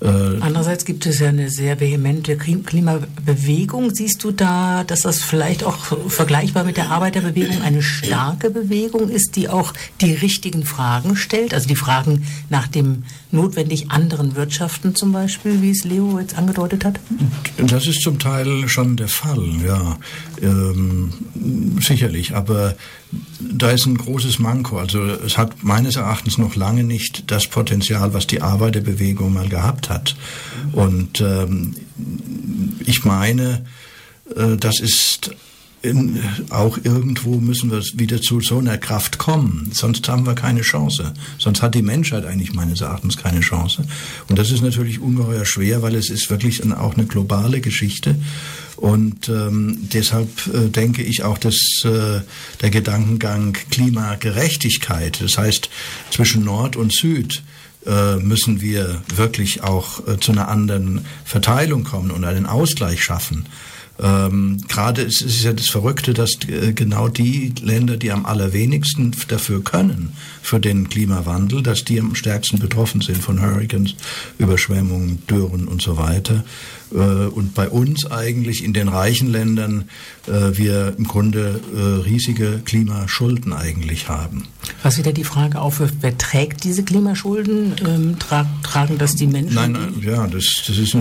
äh, Andererseits gibt es ja eine sehr vehemente Klimabewegung. Siehst du da, dass das vielleicht auch vergleichbar mit der Arbeiterbewegung eine starke Bewegung ist, die auch die richtigen Fragen stellt? Also die Fragen nach dem notwendig anderen Wirtschaften zum Beispiel, wie es Leo jetzt angedeutet hat? Das ist zum Teil schon der Fall, ja. Ähm, sicherlich. Aber da ist ein großes Manko. Also es hat meines Erachtens noch lange nicht das Potenzial, was die Arbeiterbewegung mal gehabt hat. Und ähm, ich meine, äh, das ist in, auch irgendwo müssen wir wieder zu so einer Kraft kommen. Sonst haben wir keine Chance. Sonst hat die Menschheit eigentlich meines Erachtens keine Chance. Und das ist natürlich ungeheuer schwer, weil es ist wirklich auch eine globale Geschichte. Und ähm, deshalb äh, denke ich auch, dass äh, der Gedankengang Klimagerechtigkeit, das heißt zwischen Nord und Süd, äh, müssen wir wirklich auch äh, zu einer anderen Verteilung kommen und einen Ausgleich schaffen. Ähm, Gerade ist es ja das Verrückte, dass äh, genau die Länder, die am allerwenigsten dafür können, für den Klimawandel, dass die am stärksten betroffen sind von Hurricanes, Überschwemmungen, Dürren und so weiter. Äh, und bei uns eigentlich in den reichen Ländern äh, wir im Grunde äh, riesige Klimaschulden eigentlich haben. Was wieder die Frage aufwirft, wer trägt diese Klimaschulden? Ähm, tra tragen das die Menschen? Nein, nein ja, das, das ist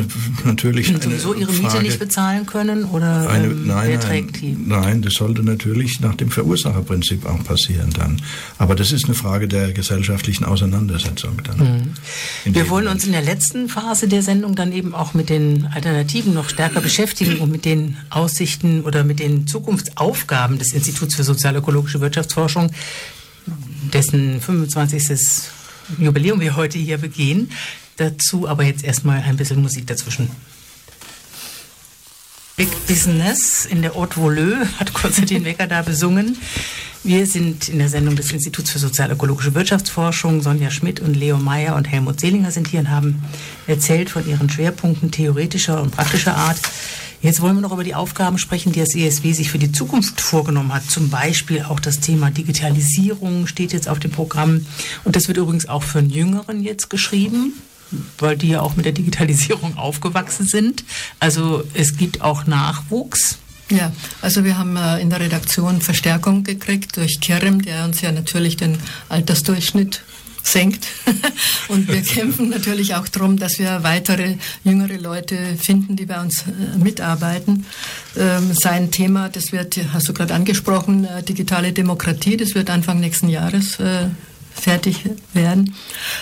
natürlich die sowieso ihre Frage, Miete nicht bezahlen können oder eine, ähm, nein, wer trägt die? Nein, das sollte natürlich nach dem Verursacherprinzip auch passieren dann. Aber das ist eine Frage der gesellschaftlichen Auseinandersetzung dann. Mhm. Wir wollen uns in der letzten Phase der Sendung dann eben auch mit den Alternativen noch stärker beschäftigen und mit den Aussichten oder mit den Zukunftsaufgaben des Instituts für sozialökologische Wirtschaftsforschung, dessen 25. Jubiläum wir heute hier begehen. Dazu aber jetzt erstmal ein bisschen Musik dazwischen. Big Business in der Haute Voleux [laughs] hat Konstantin Wecker da besungen. Wir sind in der Sendung des Instituts für sozialökologische Wirtschaftsforschung. Sonja Schmidt und Leo Meyer und Helmut Selinger sind hier und haben erzählt von ihren Schwerpunkten theoretischer und praktischer Art. Jetzt wollen wir noch über die Aufgaben sprechen, die das ESW sich für die Zukunft vorgenommen hat. Zum Beispiel auch das Thema Digitalisierung steht jetzt auf dem Programm. Und das wird übrigens auch für einen Jüngeren jetzt geschrieben weil die ja auch mit der Digitalisierung aufgewachsen sind. Also es gibt auch Nachwuchs. Ja, also wir haben äh, in der Redaktion Verstärkung gekriegt durch Kerem, der uns ja natürlich den Altersdurchschnitt senkt. [laughs] Und wir kämpfen natürlich auch darum, dass wir weitere jüngere Leute finden, die bei uns äh, mitarbeiten. Ähm, sein Thema, das wird, hast du gerade angesprochen, äh, digitale Demokratie, das wird Anfang nächsten Jahres fertig werden.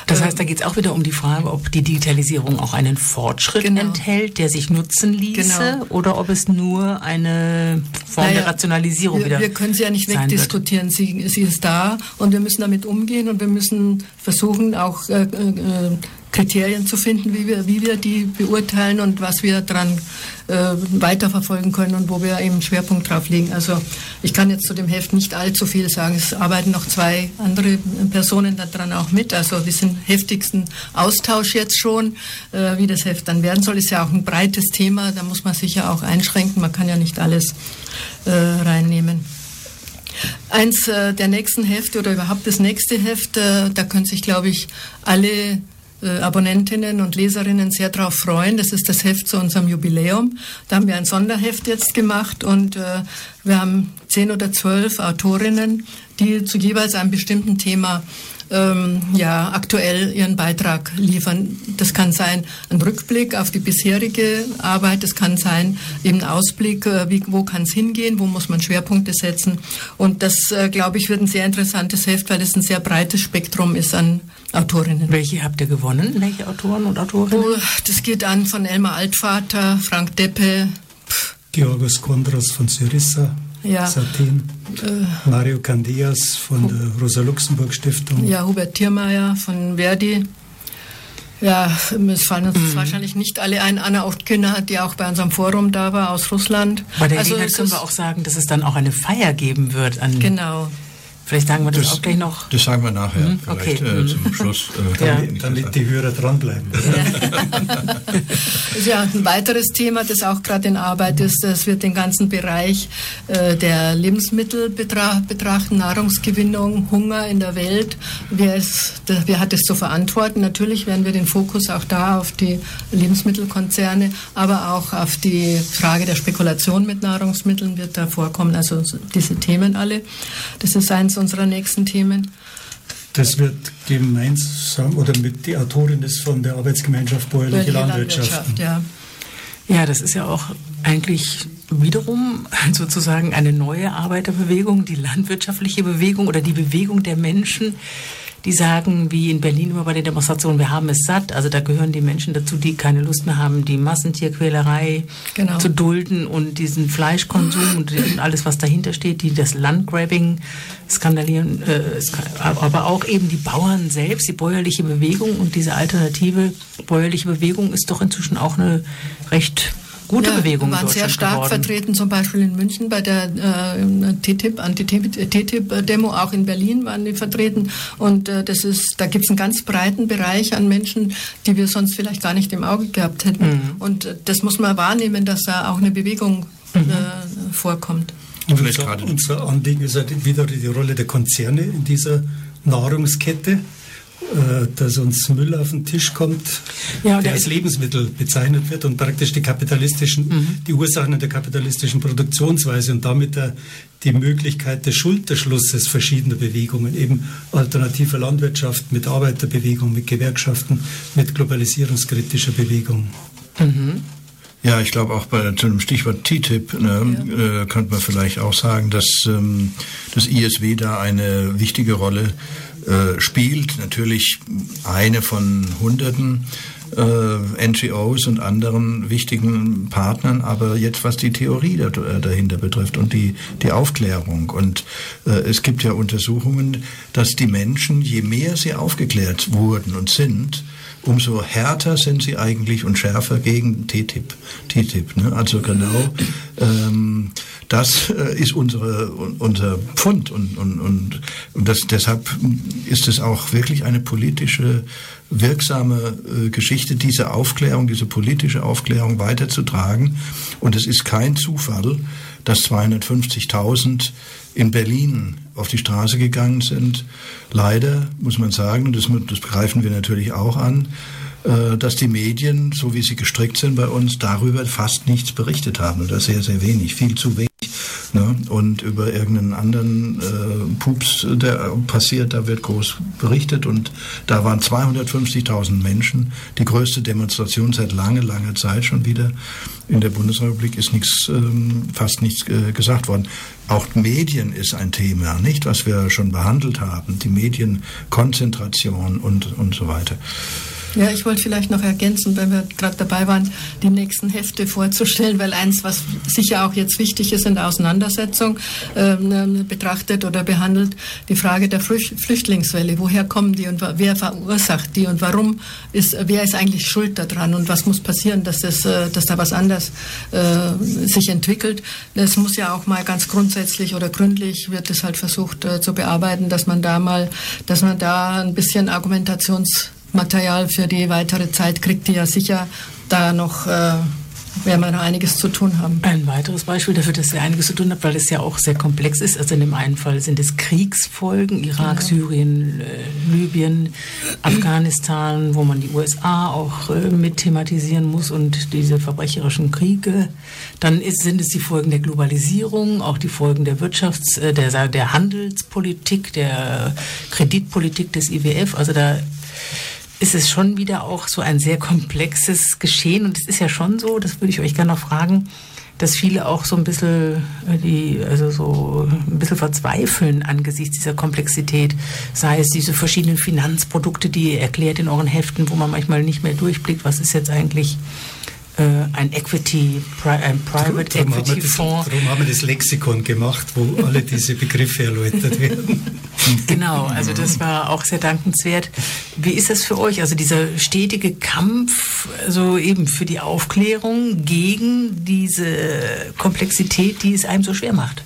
Das heißt, da geht es auch wieder um die Frage, ob die Digitalisierung auch einen Fortschritt genau. enthält, der sich nutzen ließe, genau. oder ob es nur eine Form naja, der Rationalisierung wir, wieder Wir können sie ja nicht wegdiskutieren. Sie, sie, ist da und wir müssen damit umgehen und wir müssen versuchen, auch äh, äh, Kriterien zu finden, wie wir, wie wir die beurteilen und was wir daran weiterverfolgen können und wo wir eben Schwerpunkt drauf legen. Also ich kann jetzt zu dem Heft nicht allzu viel sagen. Es arbeiten noch zwei andere Personen daran auch mit. Also wir sind heftigsten Austausch jetzt schon. Äh, wie das Heft dann werden soll, ist ja auch ein breites Thema. Da muss man sich ja auch einschränken. Man kann ja nicht alles äh, reinnehmen. Eins äh, der nächsten Hefte oder überhaupt das nächste Heft, äh, da können sich, glaube ich, alle äh, Abonnentinnen und Leserinnen sehr darauf freuen. Das ist das Heft zu unserem Jubiläum. Da haben wir ein Sonderheft jetzt gemacht und äh, wir haben zehn oder zwölf Autorinnen, die zu jeweils einem bestimmten Thema ähm, ja, aktuell ihren Beitrag liefern. Das kann sein ein Rückblick auf die bisherige Arbeit, das kann sein eben ein Ausblick, äh, wie, wo kann es hingehen, wo muss man Schwerpunkte setzen. Und das, äh, glaube ich, wird ein sehr interessantes Heft, weil es ein sehr breites Spektrum ist an Autorinnen. Welche habt ihr gewonnen? Welche Autoren und Autorinnen? Oh, das geht an von Elmar Altvater, Frank Deppe, Georgos Kondros von Syrissa, ja. Satin, äh, Mario Candias von der Rosa-Luxemburg-Stiftung. Ja, Hubert Thiermeier von Verdi. Ja, es fallen uns mhm. wahrscheinlich nicht alle ein. Anna Ochtkühner, die auch bei unserem Forum da war, aus Russland. Bei der also können wir auch sagen, dass es dann auch eine Feier geben wird. An genau. Vielleicht sagen wir das, das, auch gleich noch. Das sagen wir nachher, mhm, vielleicht okay. äh, zum Schluss. Äh, ja. Damit die Hörer dranbleiben. [laughs] ja, ein weiteres Thema, das auch gerade in Arbeit ist, das wird den ganzen Bereich äh, der Lebensmittel betrachten, Nahrungsgewinnung, Hunger in der Welt. Wer, ist, wer hat es zu verantworten? Natürlich werden wir den Fokus auch da auf die Lebensmittelkonzerne, aber auch auf die Frage der Spekulation mit Nahrungsmitteln wird da vorkommen. Also diese Themen alle. Das ist eins eines unserer nächsten Themen. Das wird gemeinsam oder mit die Autorin ist von der Arbeitsgemeinschaft Bäuerliche Landwirtschaft. Landwirtschaft ja. ja, das ist ja auch eigentlich wiederum sozusagen eine neue Arbeiterbewegung, die landwirtschaftliche Bewegung oder die Bewegung der Menschen, die sagen, wie in Berlin immer bei der Demonstration, wir haben es satt. Also da gehören die Menschen dazu, die keine Lust mehr haben, die Massentierquälerei genau. zu dulden und diesen Fleischkonsum und alles, was dahinter steht, die das Landgrabbing skandalieren, äh, aber auch eben die Bauern selbst, die bäuerliche Bewegung und diese alternative bäuerliche Bewegung ist doch inzwischen auch eine recht gute ja, Bewegung waren sehr stark geworden. vertreten, zum Beispiel in München bei der äh, TTIP, Anti-TTIP-Demo, auch in Berlin waren die vertreten. Und äh, das ist, da gibt es einen ganz breiten Bereich an Menschen, die wir sonst vielleicht gar nicht im Auge gehabt hätten. Mhm. Und äh, das muss man wahrnehmen, dass da auch eine Bewegung mhm. Äh, vorkommt. Und unser, unser Anliegen ist halt wieder die Rolle der Konzerne in dieser Nahrungskette. Äh, dass uns Müll auf den Tisch kommt, ja, der als Lebensmittel bezeichnet wird und praktisch die kapitalistischen, mhm. die Ursachen der kapitalistischen Produktionsweise und damit der, die Möglichkeit des Schulterschlusses verschiedener Bewegungen, eben alternativer Landwirtschaft mit Arbeiterbewegung, mit Gewerkschaften, mit globalisierungskritischer Bewegung. Mhm. Ja, ich glaube auch bei zu dem Stichwort TTIP ne, ja. äh, könnte man vielleicht auch sagen, dass ähm, das ISW da eine wichtige Rolle äh, spielt. Natürlich eine von Hunderten äh, NGOs und anderen wichtigen Partnern, aber jetzt was die Theorie da, äh, dahinter betrifft und die, die Aufklärung. Und äh, es gibt ja Untersuchungen, dass die Menschen, je mehr sie aufgeklärt wurden und sind, umso härter sind sie eigentlich und schärfer gegen TTIP. TTIP ne? Also genau, ähm, das äh, ist unsere, unser Pfund und, und, und, und das, deshalb ist es auch wirklich eine politische wirksame äh, Geschichte, diese Aufklärung, diese politische Aufklärung weiterzutragen. Und es ist kein Zufall, dass 250.000 in Berlin auf die Straße gegangen sind. Leider muss man sagen, und das, das begreifen wir natürlich auch an, dass die Medien, so wie sie gestrickt sind bei uns, darüber fast nichts berichtet haben oder sehr, sehr wenig, viel zu wenig. Ne? Und über irgendeinen anderen äh, Pups, der passiert, da wird groß berichtet. Und da waren 250.000 Menschen. Die größte Demonstration seit langer, langer Zeit schon wieder. In der Bundesrepublik ist nichts, ähm, fast nichts äh, gesagt worden. Auch Medien ist ein Thema, nicht, was wir schon behandelt haben. Die Medienkonzentration und, und so weiter. Ja, ich wollte vielleicht noch ergänzen, wenn wir gerade dabei waren, die nächsten Hefte vorzustellen, weil eins, was sicher auch jetzt wichtig ist in der Auseinandersetzung, ähm, betrachtet oder behandelt, die Frage der Flüchtlingswelle. Woher kommen die und wer verursacht die und warum ist, wer ist eigentlich schuld daran und was muss passieren, dass, das, äh, dass da was anders äh, sich entwickelt. Das muss ja auch mal ganz grundsätzlich oder gründlich wird es halt versucht äh, zu bearbeiten, dass man da mal, dass man da ein bisschen Argumentations Material für die weitere Zeit kriegt, die ja sicher da noch äh, werden wir noch einiges zu tun haben. Ein weiteres Beispiel dafür, dass ihr einiges zu tun habt, weil es ja auch sehr komplex ist. Also in dem einen Fall sind es Kriegsfolgen, Irak, genau. Syrien, äh, Libyen, Afghanistan, wo man die USA auch äh, mit thematisieren muss und diese verbrecherischen Kriege. Dann ist, sind es die Folgen der Globalisierung, auch die Folgen der Wirtschafts-, äh, der, der Handelspolitik, der Kreditpolitik des IWF. Also da ist es schon wieder auch so ein sehr komplexes Geschehen. Und es ist ja schon so, das würde ich euch gerne noch fragen, dass viele auch so ein bisschen äh, die, also so ein bisschen verzweifeln angesichts dieser Komplexität. Sei es diese verschiedenen Finanzprodukte, die ihr erklärt in euren Heften, wo man manchmal nicht mehr durchblickt, was ist jetzt eigentlich ein Equity, ein Private darum Equity das, Fonds. Darum haben wir das Lexikon gemacht, wo alle diese Begriffe erläutert werden. [laughs] Genau, also das war auch sehr dankenswert. Wie ist das für euch? Also dieser stetige Kampf, also eben für die Aufklärung gegen diese Komplexität, die es einem so schwer macht.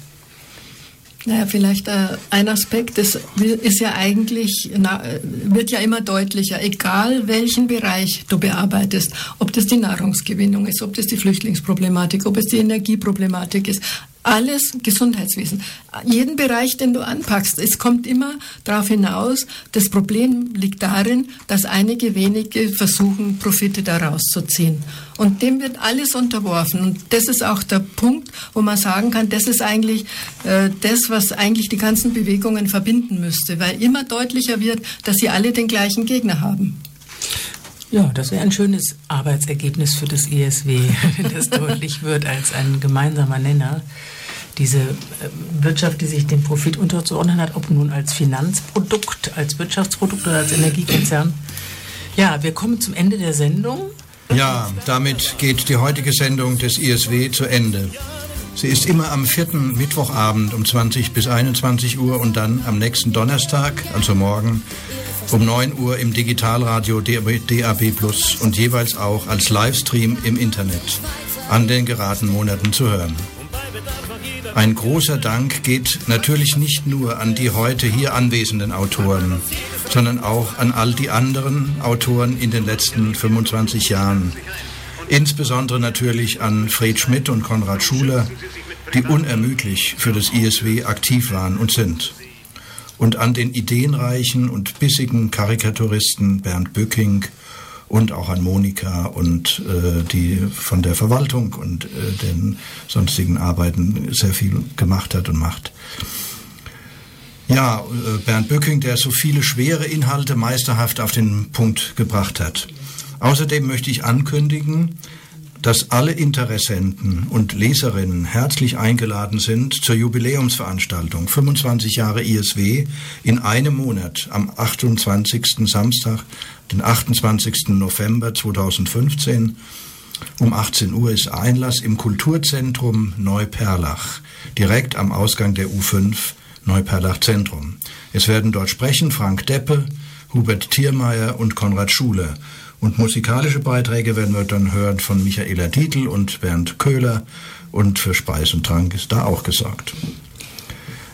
Naja, vielleicht äh, ein Aspekt, das ist ja eigentlich, na, wird ja immer deutlicher, egal welchen Bereich du bearbeitest, ob das die Nahrungsgewinnung ist, ob das die Flüchtlingsproblematik, ob es die Energieproblematik ist, alles Gesundheitswesen. Jeden Bereich, den du anpackst, es kommt immer darauf hinaus, das Problem liegt darin, dass einige wenige versuchen, Profite daraus zu ziehen. Und dem wird alles unterworfen. Und das ist auch der Punkt, wo man sagen kann, das ist eigentlich äh, das, was eigentlich die ganzen Bewegungen verbinden müsste, weil immer deutlicher wird, dass sie alle den gleichen Gegner haben. Ja, das wäre ein schönes Arbeitsergebnis für das ESW, [laughs] wenn das deutlich wird als ein gemeinsamer Nenner. Diese äh, Wirtschaft, die sich dem Profit unterzuordnen hat, ob nun als Finanzprodukt, als Wirtschaftsprodukt oder als Energiekonzern. Ja, wir kommen zum Ende der Sendung. Ja, damit geht die heutige Sendung des ISW zu Ende. Sie ist immer am vierten Mittwochabend um 20 bis 21 Uhr und dann am nächsten Donnerstag, also morgen, um 9 Uhr im Digitalradio DAB Plus und jeweils auch als Livestream im Internet an den geraden Monaten zu hören. Ein großer Dank geht natürlich nicht nur an die heute hier anwesenden Autoren, sondern auch an all die anderen Autoren in den letzten 25 Jahren. Insbesondere natürlich an Fred Schmidt und Konrad Schuler, die unermüdlich für das ISW aktiv waren und sind und an den ideenreichen und bissigen Karikaturisten Bernd Bücking und auch an Monika und äh, die von der Verwaltung und äh, den sonstigen Arbeiten sehr viel gemacht hat und macht. Ja, äh, Bernd Bücking, der so viele schwere Inhalte meisterhaft auf den Punkt gebracht hat. Außerdem möchte ich ankündigen, dass alle Interessenten und Leserinnen herzlich eingeladen sind zur Jubiläumsveranstaltung 25 Jahre ISW in einem Monat am 28. Samstag, den 28. November 2015. Um 18 Uhr ist Einlass im Kulturzentrum Neuperlach, direkt am Ausgang der U5 Neuperlach Zentrum. Es werden dort sprechen Frank Deppe, Hubert Thiermeier und Konrad Schuler. Und musikalische Beiträge werden wir dann hören von Michaela Dietl und Bernd Köhler. Und für Speis und Trank ist da auch gesorgt.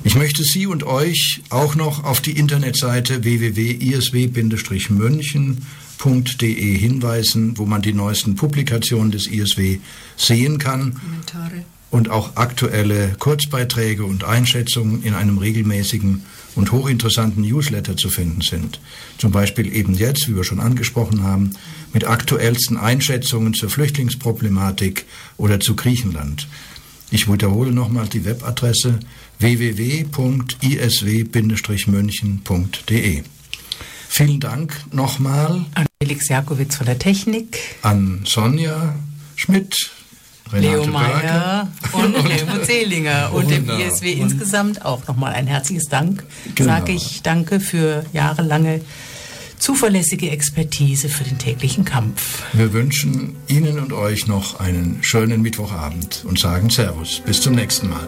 Ich möchte Sie und euch auch noch auf die Internetseite www.isw-münchen.de hinweisen, wo man die neuesten Publikationen des ISW sehen kann. Kommentare. Und auch aktuelle Kurzbeiträge und Einschätzungen in einem regelmäßigen und hochinteressanten Newsletter zu finden sind. Zum Beispiel eben jetzt, wie wir schon angesprochen haben, mit aktuellsten Einschätzungen zur Flüchtlingsproblematik oder zu Griechenland. Ich wiederhole nochmal die Webadresse www.isw-münchen.de. Vielen Dank nochmal an Felix Jakowitz von der Technik, an Sonja Schmidt Renate Leo Meyer [laughs] und Helmut Seelinger und dem ISW insgesamt auch nochmal ein herzliches Dank. Genau. Sage ich danke für jahrelange zuverlässige Expertise für den täglichen Kampf. Wir wünschen Ihnen und euch noch einen schönen Mittwochabend und sagen Servus. Bis zum nächsten Mal.